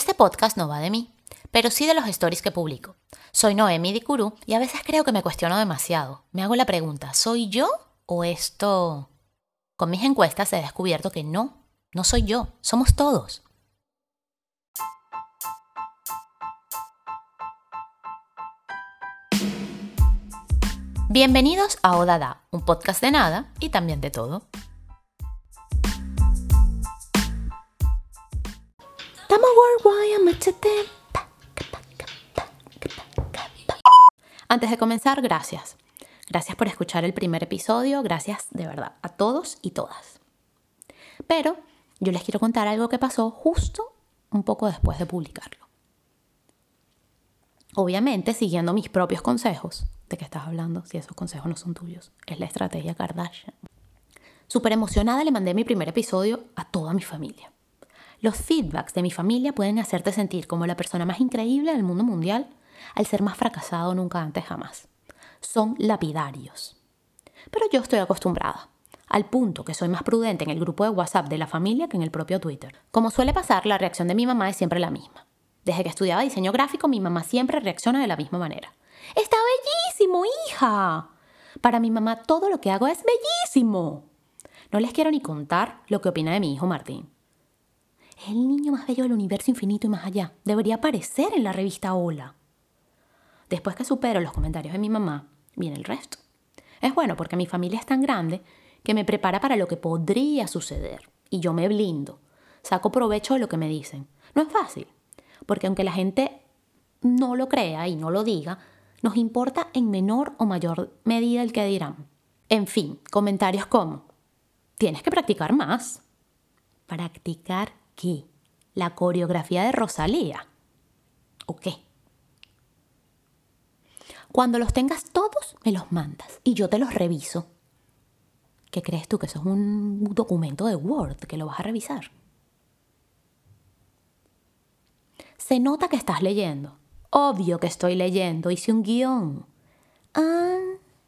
Este podcast no va de mí, pero sí de los stories que publico. Soy Noemi Dicuru y a veces creo que me cuestiono demasiado. Me hago la pregunta, ¿soy yo o esto? Con mis encuestas he descubierto que no, no soy yo, somos todos. Bienvenidos a Odada, un podcast de nada y también de todo. Antes de comenzar, gracias. Gracias por escuchar el primer episodio, gracias de verdad a todos y todas. Pero yo les quiero contar algo que pasó justo un poco después de publicarlo. Obviamente, siguiendo mis propios consejos, ¿de qué estás hablando? Si esos consejos no son tuyos, es la estrategia Kardashian. Súper emocionada le mandé mi primer episodio a toda mi familia. Los feedbacks de mi familia pueden hacerte sentir como la persona más increíble del mundo mundial al ser más fracasado nunca antes jamás. Son lapidarios. Pero yo estoy acostumbrada, al punto que soy más prudente en el grupo de WhatsApp de la familia que en el propio Twitter. Como suele pasar, la reacción de mi mamá es siempre la misma. Desde que estudiaba diseño gráfico, mi mamá siempre reacciona de la misma manera. Está bellísimo, hija. Para mi mamá todo lo que hago es bellísimo. No les quiero ni contar lo que opina de mi hijo Martín. Es el niño más bello del universo infinito y más allá. Debería aparecer en la revista Hola. Después que supero los comentarios de mi mamá, viene el resto. Es bueno porque mi familia es tan grande que me prepara para lo que podría suceder. Y yo me blindo. Saco provecho de lo que me dicen. No es fácil. Porque aunque la gente no lo crea y no lo diga, nos importa en menor o mayor medida el que dirán. En fin, comentarios como, tienes que practicar más. ¿Practicar qué? ¿La coreografía de Rosalía? ¿O qué? Cuando los tengas todos, me los mandas y yo te los reviso. ¿Qué crees tú? Que eso es un documento de Word que lo vas a revisar. Se nota que estás leyendo. Obvio que estoy leyendo, hice un guion. Ah,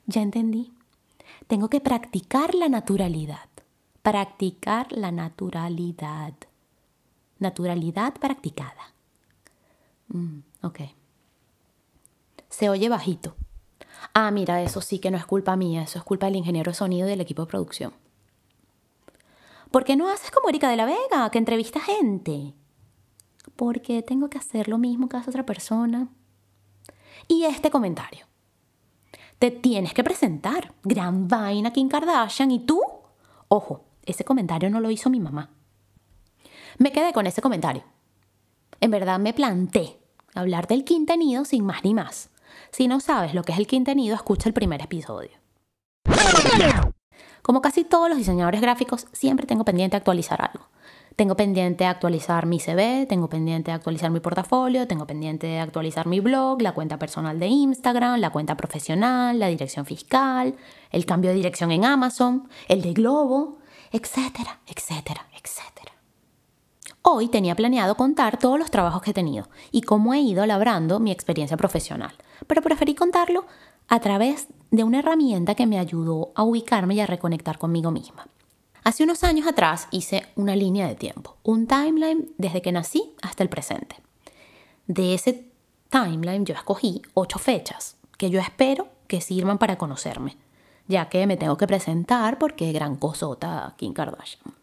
ya entendí. Tengo que practicar la naturalidad. Practicar la naturalidad. Naturalidad practicada. Mm, ok. Se oye bajito. Ah, mira, eso sí que no es culpa mía, eso es culpa del ingeniero de sonido y del equipo de producción. ¿Por qué no haces como Erika de la Vega, que entrevista gente? porque tengo que hacer lo mismo que hace otra persona. Y este comentario. Te tienes que presentar. Gran vaina Kim Kardashian. ¿Y tú? Ojo, ese comentario no lo hizo mi mamá. Me quedé con ese comentario. En verdad me planté hablar del quintenido sin más ni más. Si no sabes lo que es el quintenido, escucha el primer episodio. Como casi todos los diseñadores gráficos, siempre tengo pendiente actualizar algo. Tengo pendiente actualizar mi CV, tengo pendiente actualizar mi portafolio, tengo pendiente actualizar mi blog, la cuenta personal de Instagram, la cuenta profesional, la dirección fiscal, el cambio de dirección en Amazon, el de Globo, etcétera, etcétera, etcétera. Hoy tenía planeado contar todos los trabajos que he tenido y cómo he ido labrando mi experiencia profesional, pero preferí contarlo a través de una herramienta que me ayudó a ubicarme y a reconectar conmigo misma. Hace unos años atrás hice una línea de tiempo, un timeline desde que nací hasta el presente. De ese timeline yo escogí ocho fechas que yo espero que sirvan para conocerme, ya que me tengo que presentar porque gran cosota Kim Kardashian.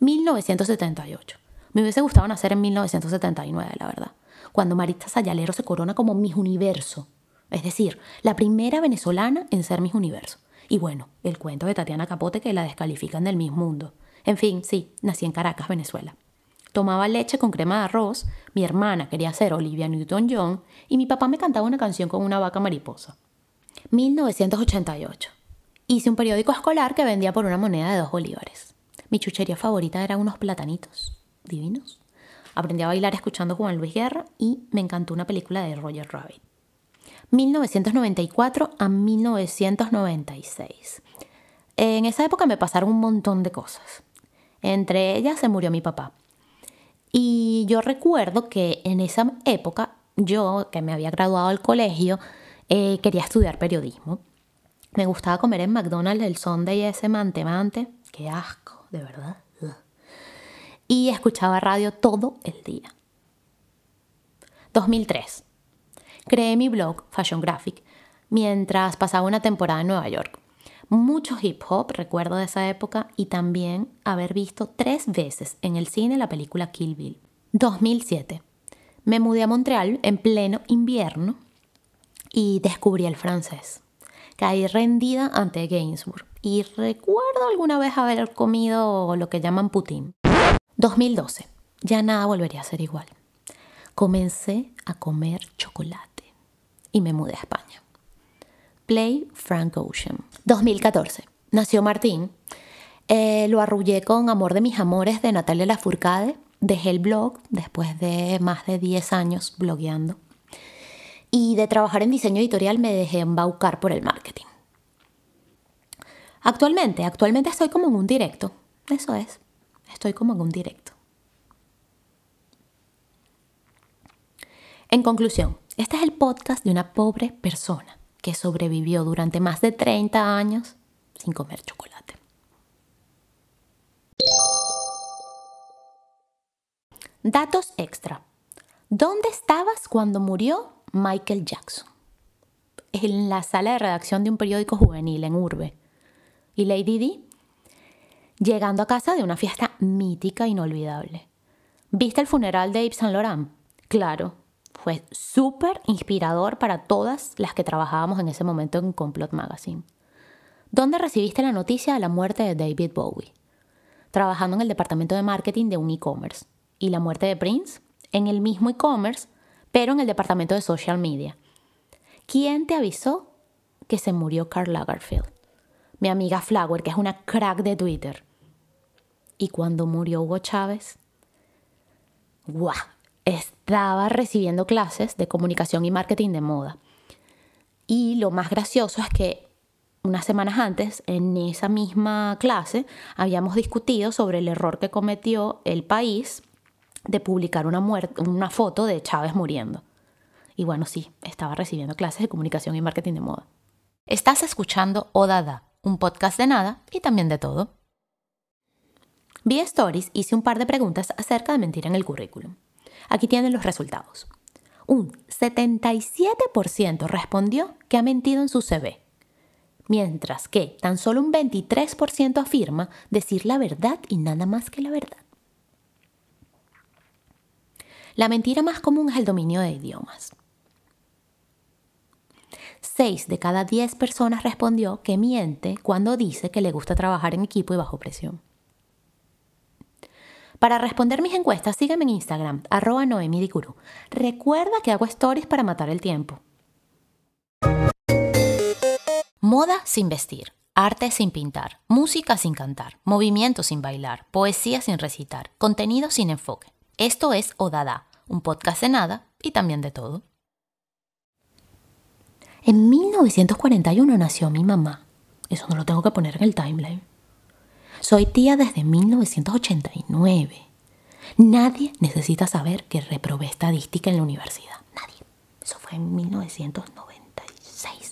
1978. Me hubiese gustado nacer en 1979, la verdad, cuando Maritza Sayalero se corona como Miss Universo, es decir, la primera venezolana en ser Miss Universo. Y bueno, el cuento de Tatiana Capote que la descalifican del mismo mundo. En fin, sí, nací en Caracas, Venezuela. Tomaba leche con crema de arroz, mi hermana quería ser Olivia Newton-John y mi papá me cantaba una canción con una vaca mariposa. 1988. Hice un periódico escolar que vendía por una moneda de dos bolívares. Mi chuchería favorita eran unos platanitos divinos. Aprendí a bailar escuchando Juan Luis Guerra y me encantó una película de Roger Rabbit. 1994 a 1996. En esa época me pasaron un montón de cosas. Entre ellas se murió mi papá. Y yo recuerdo que en esa época, yo que me había graduado del colegio, eh, quería estudiar periodismo. Me gustaba comer en McDonald's el Sunday ese mante mante. Qué asco, de verdad. y escuchaba radio todo el día. 2003. Creé mi blog Fashion Graphic mientras pasaba una temporada en Nueva York. Mucho hip hop, recuerdo de esa época, y también haber visto tres veces en el cine la película Kill Bill. 2007. Me mudé a Montreal en pleno invierno y descubrí el francés. Caí rendida ante Gainsbourg y recuerdo alguna vez haber comido lo que llaman poutine. 2012. Ya nada volvería a ser igual. Comencé a comer chocolate y me mudé a España. Play Frank Ocean. 2014. Nació Martín. Eh, lo arrullé con Amor de mis amores de Natalia Lafourcade dejé el blog después de más de 10 años blogueando. Y de trabajar en diseño editorial me dejé embaucar por el marketing. Actualmente, actualmente estoy como en un directo. Eso es, estoy como en un directo. En conclusión, este es el podcast de una pobre persona que sobrevivió durante más de 30 años sin comer chocolate. Datos extra. ¿Dónde estabas cuando murió Michael Jackson? En la sala de redacción de un periódico juvenil en Urbe. ¿Y Lady Di? Llegando a casa de una fiesta mítica e inolvidable. ¿Viste el funeral de Yves Saint Laurent? Claro, fue súper inspirador para todas las que trabajábamos en ese momento en Complot Magazine. ¿Dónde recibiste la noticia de la muerte de David Bowie? Trabajando en el departamento de marketing de un e-commerce y la muerte de Prince en el mismo e-commerce, pero en el departamento de social media. ¿Quién te avisó que se murió Karl Lagerfeld? Mi amiga Flower, que es una crack de Twitter. ¿Y cuando murió Hugo Chávez? ¡Guau! Estaba recibiendo clases de comunicación y marketing de moda. Y lo más gracioso es que unas semanas antes, en esa misma clase, habíamos discutido sobre el error que cometió el país de publicar una, una foto de Chávez muriendo. Y bueno, sí, estaba recibiendo clases de comunicación y marketing de moda. Estás escuchando Odada, un podcast de nada y también de todo. Vía Stories hice un par de preguntas acerca de mentir en el currículum. Aquí tienen los resultados. Un 77% respondió que ha mentido en su CV, mientras que tan solo un 23% afirma decir la verdad y nada más que la verdad. La mentira más común es el dominio de idiomas. 6 de cada 10 personas respondió que miente cuando dice que le gusta trabajar en equipo y bajo presión. Para responder mis encuestas, sígueme en Instagram, arroba noemidicuru. Recuerda que hago stories para matar el tiempo. Moda sin vestir, arte sin pintar, música sin cantar, movimiento sin bailar, poesía sin recitar, contenido sin enfoque. Esto es Odada, un podcast de nada y también de todo. En 1941 nació mi mamá. Eso no lo tengo que poner en el timeline. Soy tía desde 1989. Nadie necesita saber que reprobé estadística en la universidad. Nadie. Eso fue en 1996.